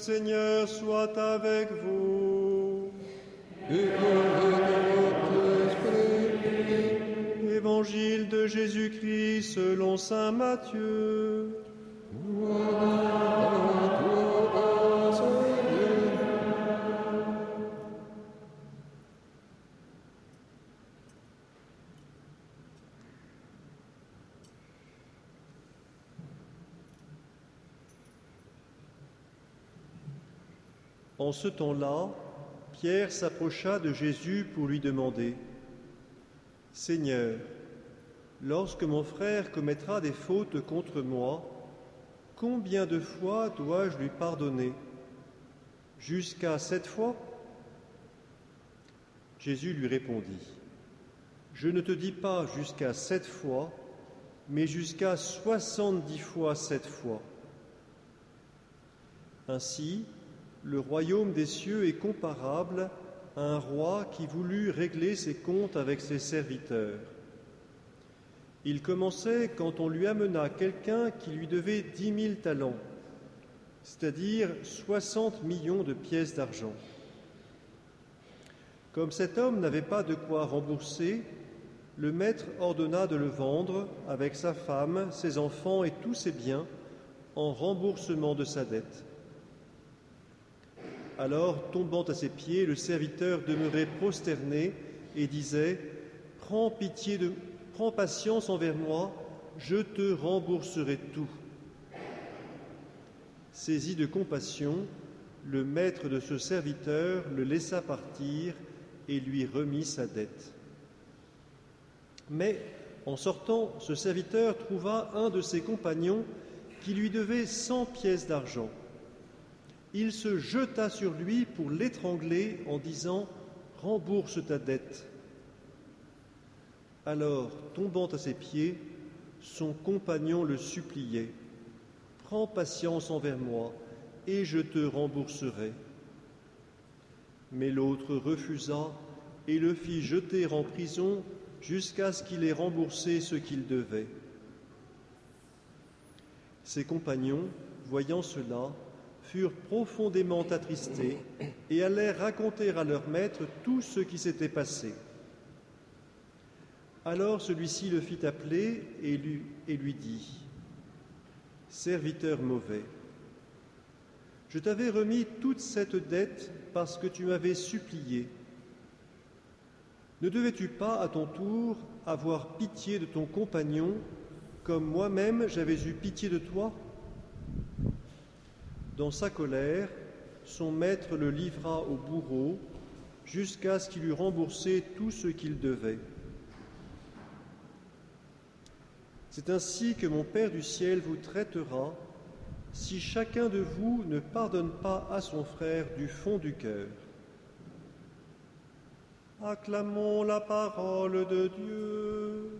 Seigneur soit avec vous. Évangile de Jésus-Christ selon Saint Matthieu. En ce temps-là, Pierre s'approcha de Jésus pour lui demander, Seigneur, lorsque mon frère commettra des fautes contre moi, combien de fois dois-je lui pardonner? Jusqu'à sept fois? Jésus lui répondit, Je ne te dis pas jusqu'à sept fois, mais jusqu'à soixante-dix fois sept fois. Ainsi, le royaume des cieux est comparable à un roi qui voulut régler ses comptes avec ses serviteurs. Il commençait quand on lui amena quelqu'un qui lui devait dix mille talents, c'est-à-dire soixante millions de pièces d'argent. Comme cet homme n'avait pas de quoi rembourser, le maître ordonna de le vendre avec sa femme, ses enfants et tous ses biens en remboursement de sa dette. Alors, tombant à ses pieds, le serviteur demeurait prosterné et disait Prends pitié de prends patience envers moi, je te rembourserai tout. Saisi de compassion, le maître de ce serviteur le laissa partir et lui remit sa dette. Mais en sortant, ce serviteur trouva un de ses compagnons qui lui devait cent pièces d'argent il se jeta sur lui pour l'étrangler en disant Rembourse ta dette. Alors, tombant à ses pieds, son compagnon le suppliait Prends patience envers moi, et je te rembourserai. Mais l'autre refusa et le fit jeter en prison jusqu'à ce qu'il ait remboursé ce qu'il devait. Ses compagnons, voyant cela, furent profondément attristés et allèrent raconter à leur maître tout ce qui s'était passé. Alors celui-ci le fit appeler et lui, et lui dit, Serviteur mauvais, je t'avais remis toute cette dette parce que tu m'avais supplié. Ne devais-tu pas à ton tour avoir pitié de ton compagnon comme moi-même j'avais eu pitié de toi? Dans sa colère, son maître le livra au bourreau jusqu'à ce qu'il eût remboursé tout ce qu'il devait. C'est ainsi que mon Père du ciel vous traitera si chacun de vous ne pardonne pas à son frère du fond du cœur. Acclamons la parole de Dieu.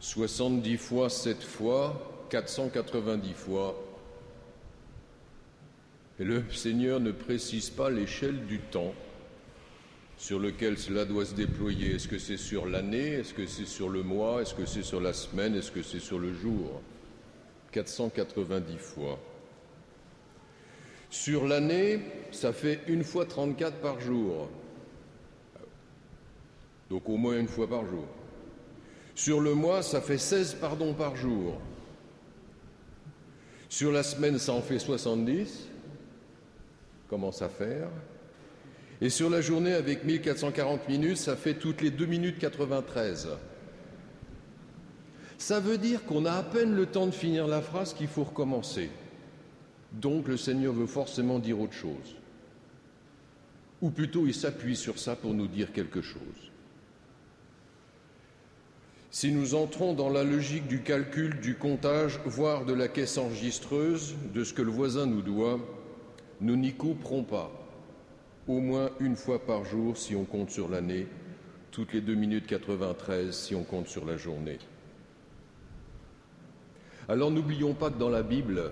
70 fois 7 fois, 490 fois. Et le Seigneur ne précise pas l'échelle du temps sur lequel cela doit se déployer. Est-ce que c'est sur l'année? Est-ce que c'est sur le mois? Est-ce que c'est sur la semaine? Est-ce que c'est sur le jour? 490 fois. Sur l'année, ça fait une fois 34 par jour. Donc au moins une fois par jour. Sur le mois, ça fait 16 pardons par jour. Sur la semaine, ça en fait 70. Commence à faire? Et sur la journée, avec 1440 minutes, ça fait toutes les 2 minutes 93. Ça veut dire qu'on a à peine le temps de finir la phrase qu'il faut recommencer. Donc le Seigneur veut forcément dire autre chose. Ou plutôt il s'appuie sur ça pour nous dire quelque chose. Si nous entrons dans la logique du calcul, du comptage, voire de la caisse enregistreuse, de ce que le voisin nous doit, nous n'y couperons pas, au moins une fois par jour si on compte sur l'année, toutes les 2 minutes 93 si on compte sur la journée. Alors n'oublions pas que dans la Bible,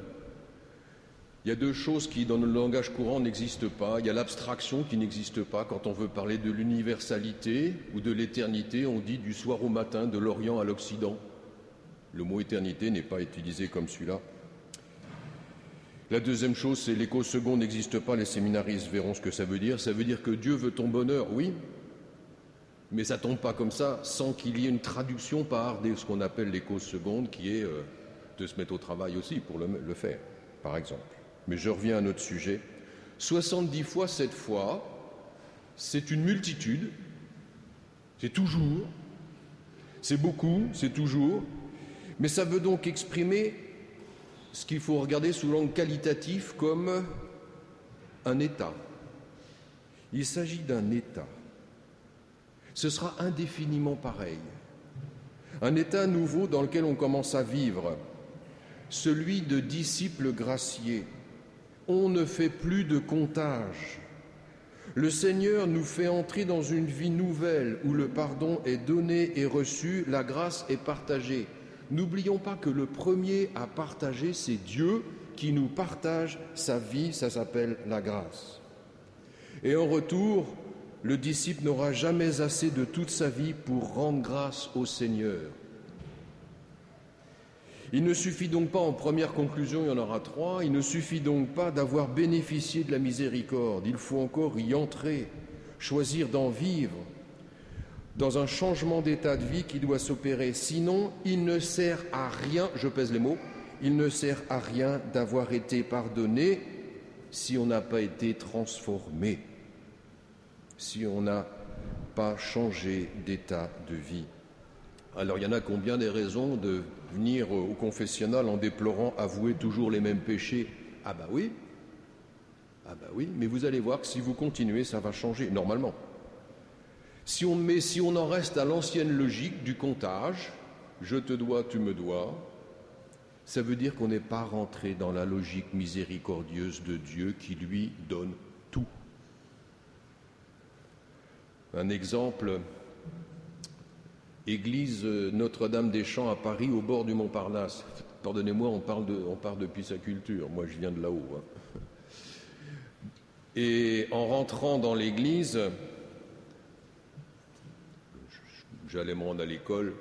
il y a deux choses qui, dans le langage courant, n'existent pas. Il y a l'abstraction qui n'existe pas. Quand on veut parler de l'universalité ou de l'éternité, on dit du soir au matin, de l'Orient à l'Occident. Le mot éternité n'est pas utilisé comme celui-là. La deuxième chose, c'est l'écho second n'existe pas. Les séminaristes verront ce que ça veut dire. Ça veut dire que Dieu veut ton bonheur, oui, mais ça tombe pas comme ça sans qu'il y ait une traduction par ce qu'on appelle l'écho seconde, qui est euh, de se mettre au travail aussi pour le faire, par exemple mais je reviens à notre sujet. 70 fois cette fois, c'est une multitude, c'est toujours, c'est beaucoup, c'est toujours, mais ça veut donc exprimer ce qu'il faut regarder sous l'angle qualitatif comme un état. Il s'agit d'un état. Ce sera indéfiniment pareil. Un état nouveau dans lequel on commence à vivre, celui de disciples graciés, on ne fait plus de comptage. Le Seigneur nous fait entrer dans une vie nouvelle où le pardon est donné et reçu, la grâce est partagée. N'oublions pas que le premier à partager, c'est Dieu qui nous partage sa vie, ça s'appelle la grâce. Et en retour, le disciple n'aura jamais assez de toute sa vie pour rendre grâce au Seigneur. Il ne suffit donc pas, en première conclusion, il y en aura trois, il ne suffit donc pas d'avoir bénéficié de la miséricorde, il faut encore y entrer, choisir d'en vivre, dans un changement d'état de vie qui doit s'opérer. Sinon, il ne sert à rien, je pèse les mots, il ne sert à rien d'avoir été pardonné si on n'a pas été transformé, si on n'a pas changé d'état de vie. Alors il y en a combien des raisons de venir au confessionnal en déplorant avouer toujours les mêmes péchés Ah bah oui, ah bah oui, mais vous allez voir que si vous continuez, ça va changer, normalement. Si on, met, si on en reste à l'ancienne logique du comptage, je te dois, tu me dois, ça veut dire qu'on n'est pas rentré dans la logique miséricordieuse de Dieu qui lui donne tout. Un exemple, église euh, Notre-Dame des Champs à Paris, au bord du Montparnasse. Pardonnez-moi, on parle de, on parle. Moi, je viens de là-haut. Hein. Et en rentrant dans l'église, j'allais me rendre à l'école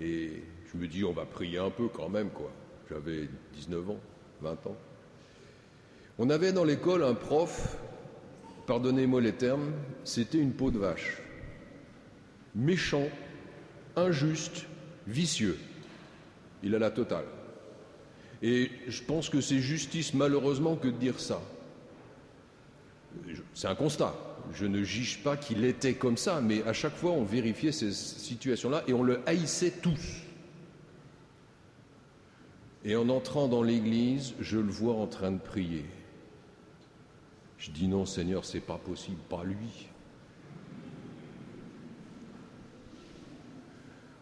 et je me dis, on va prier un peu quand même, quoi. J'avais 19 ans, 20 ans. On avait dans l'école un prof, pardonnez-moi les termes, c'était une peau de vache. Méchant, injuste, vicieux. Il a la totale. Et je pense que c'est justice malheureusement que de dire ça. C'est un constat. Je ne juge pas qu'il était comme ça, mais à chaque fois on vérifiait ces situations-là et on le haïssait tous. Et en entrant dans l'église, je le vois en train de prier. Je dis non Seigneur, c'est pas possible, pas lui.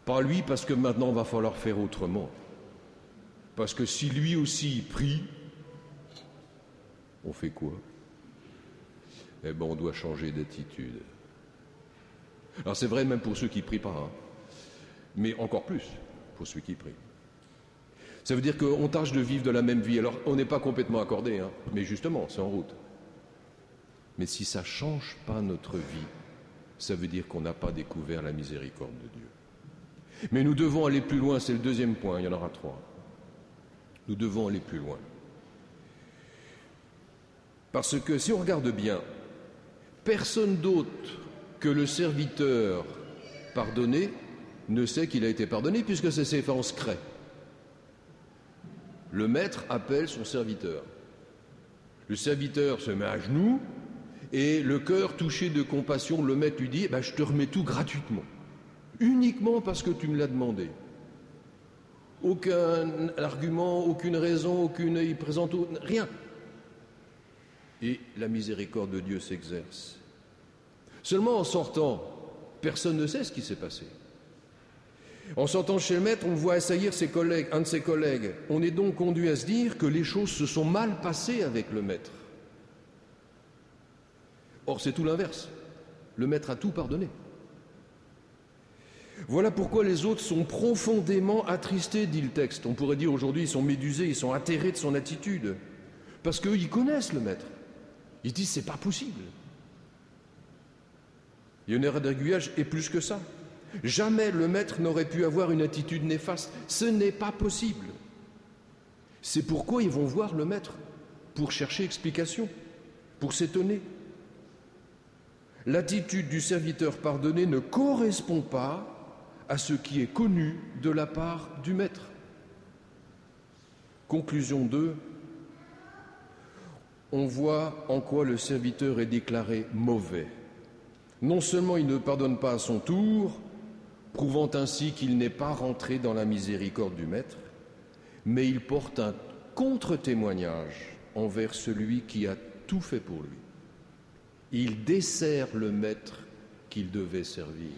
Pas lui parce que maintenant il va falloir faire autrement. Parce que si lui aussi prie, on fait quoi? Eh bien, on doit changer d'attitude. Alors c'est vrai même pour ceux qui prient pas, hein. mais encore plus pour ceux qui prient. Ça veut dire qu'on tâche de vivre de la même vie. Alors on n'est pas complètement accordé, hein, mais justement, c'est en route. Mais si ça ne change pas notre vie, ça veut dire qu'on n'a pas découvert la miséricorde de Dieu. Mais nous devons aller plus loin, c'est le deuxième point, il y en aura trois. Nous devons aller plus loin. Parce que si on regarde bien, personne d'autre que le serviteur pardonné ne sait qu'il a été pardonné puisque c'est fait en secret. Le maître appelle son serviteur. Le serviteur se met à genoux et le cœur touché de compassion, le maître lui dit eh ben, Je te remets tout gratuitement uniquement parce que tu me l'as demandé. Aucun argument, aucune raison, aucune. Il présente rien. Et la miséricorde de Dieu s'exerce. Seulement en sortant, personne ne sait ce qui s'est passé. En sortant chez le maître, on voit assaillir ses collègues, un de ses collègues. On est donc conduit à se dire que les choses se sont mal passées avec le maître. Or, c'est tout l'inverse. Le maître a tout pardonné. Voilà pourquoi les autres sont profondément attristés, dit le texte. On pourrait dire aujourd'hui, ils sont médusés, ils sont atterrés de son attitude. Parce qu'ils connaissent le maître. Ils disent, c'est pas possible. Il y a une erreur d'aiguillage et plus que ça. Jamais le maître n'aurait pu avoir une attitude néfaste. Ce n'est pas possible. C'est pourquoi ils vont voir le maître, pour chercher explication, pour s'étonner. L'attitude du serviteur pardonné ne correspond pas à ce qui est connu de la part du maître. Conclusion 2. On voit en quoi le serviteur est déclaré mauvais. Non seulement il ne pardonne pas à son tour, prouvant ainsi qu'il n'est pas rentré dans la miséricorde du Maître, mais il porte un contre-témoignage envers celui qui a tout fait pour lui. Il dessert le Maître qu'il devait servir.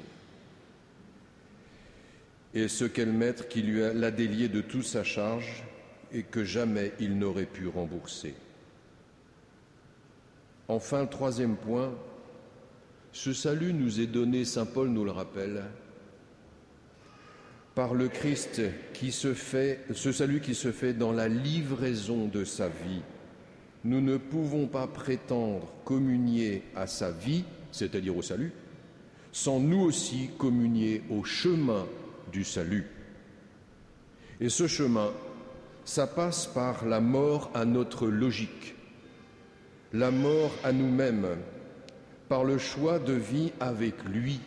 Et ce qu'est le Maître qui lui l'a délié de toute sa charge et que jamais il n'aurait pu rembourser. Enfin, troisième point, ce salut nous est donné, Saint Paul nous le rappelle, par le Christ qui se fait, ce salut qui se fait dans la livraison de sa vie. Nous ne pouvons pas prétendre communier à sa vie, c'est-à-dire au salut, sans nous aussi communier au chemin du salut. Et ce chemin, ça passe par la mort à notre logique, la mort à nous-mêmes, par le choix de vie avec lui.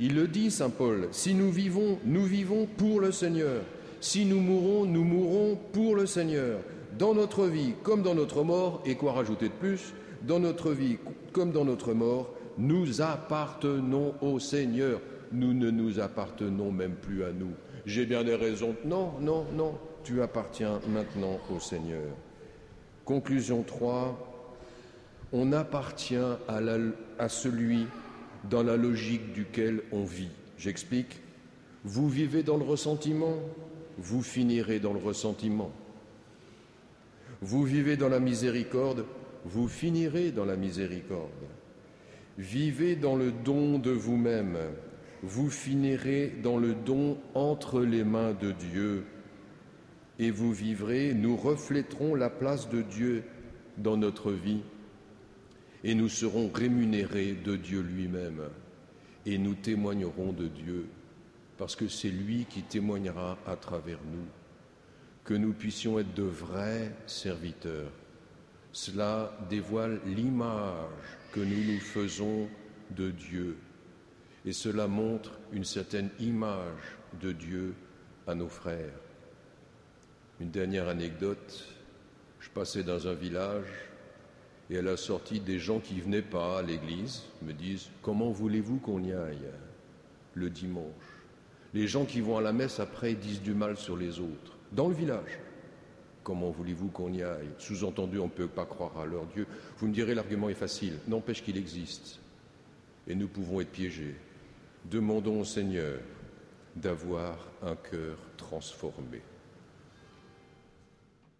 Il le dit, Saint Paul, si nous vivons, nous vivons pour le Seigneur. Si nous mourons, nous mourrons pour le Seigneur. Dans notre vie comme dans notre mort, et quoi rajouter de plus, dans notre vie comme dans notre mort, nous appartenons au Seigneur. Nous ne nous appartenons même plus à nous. J'ai bien des raisons. Non, non, non, tu appartiens maintenant au Seigneur. Conclusion 3 on appartient à, à, celui dans la logique duquel on vit. J'explique. Vous vivez dans le ressentiment, vous finirez dans le ressentiment. Vous vivez dans la miséricorde, vous finirez dans la miséricorde. Vivez dans le don de vous-même, vous finirez dans le don entre les mains de Dieu. Et vous vivrez, nous refléterons la place de Dieu dans notre vie et nous serons rémunérés de Dieu lui-même et nous témoignerons de Dieu parce que c'est lui qui témoignera à travers nous, que nous puissions être de vrais serviteurs. Cela dévoile l'image que nous nous faisons de Dieu et cela montre une certaine image de Dieu à nos frères. Une dernière anecdote, je passais dans un village et à la sortie, des gens qui venaient pas à l'église me disent Comment voulez-vous qu'on y aille le dimanche? Les gens qui vont à la messe après disent du mal sur les autres, dans le village. Comment voulez-vous qu'on y aille? Sous-entendu, on ne peut pas croire à leur Dieu. Vous me direz, l'argument est facile. N'empêche qu'il existe. Et nous pouvons être piégés. Demandons au Seigneur d'avoir un cœur transformé.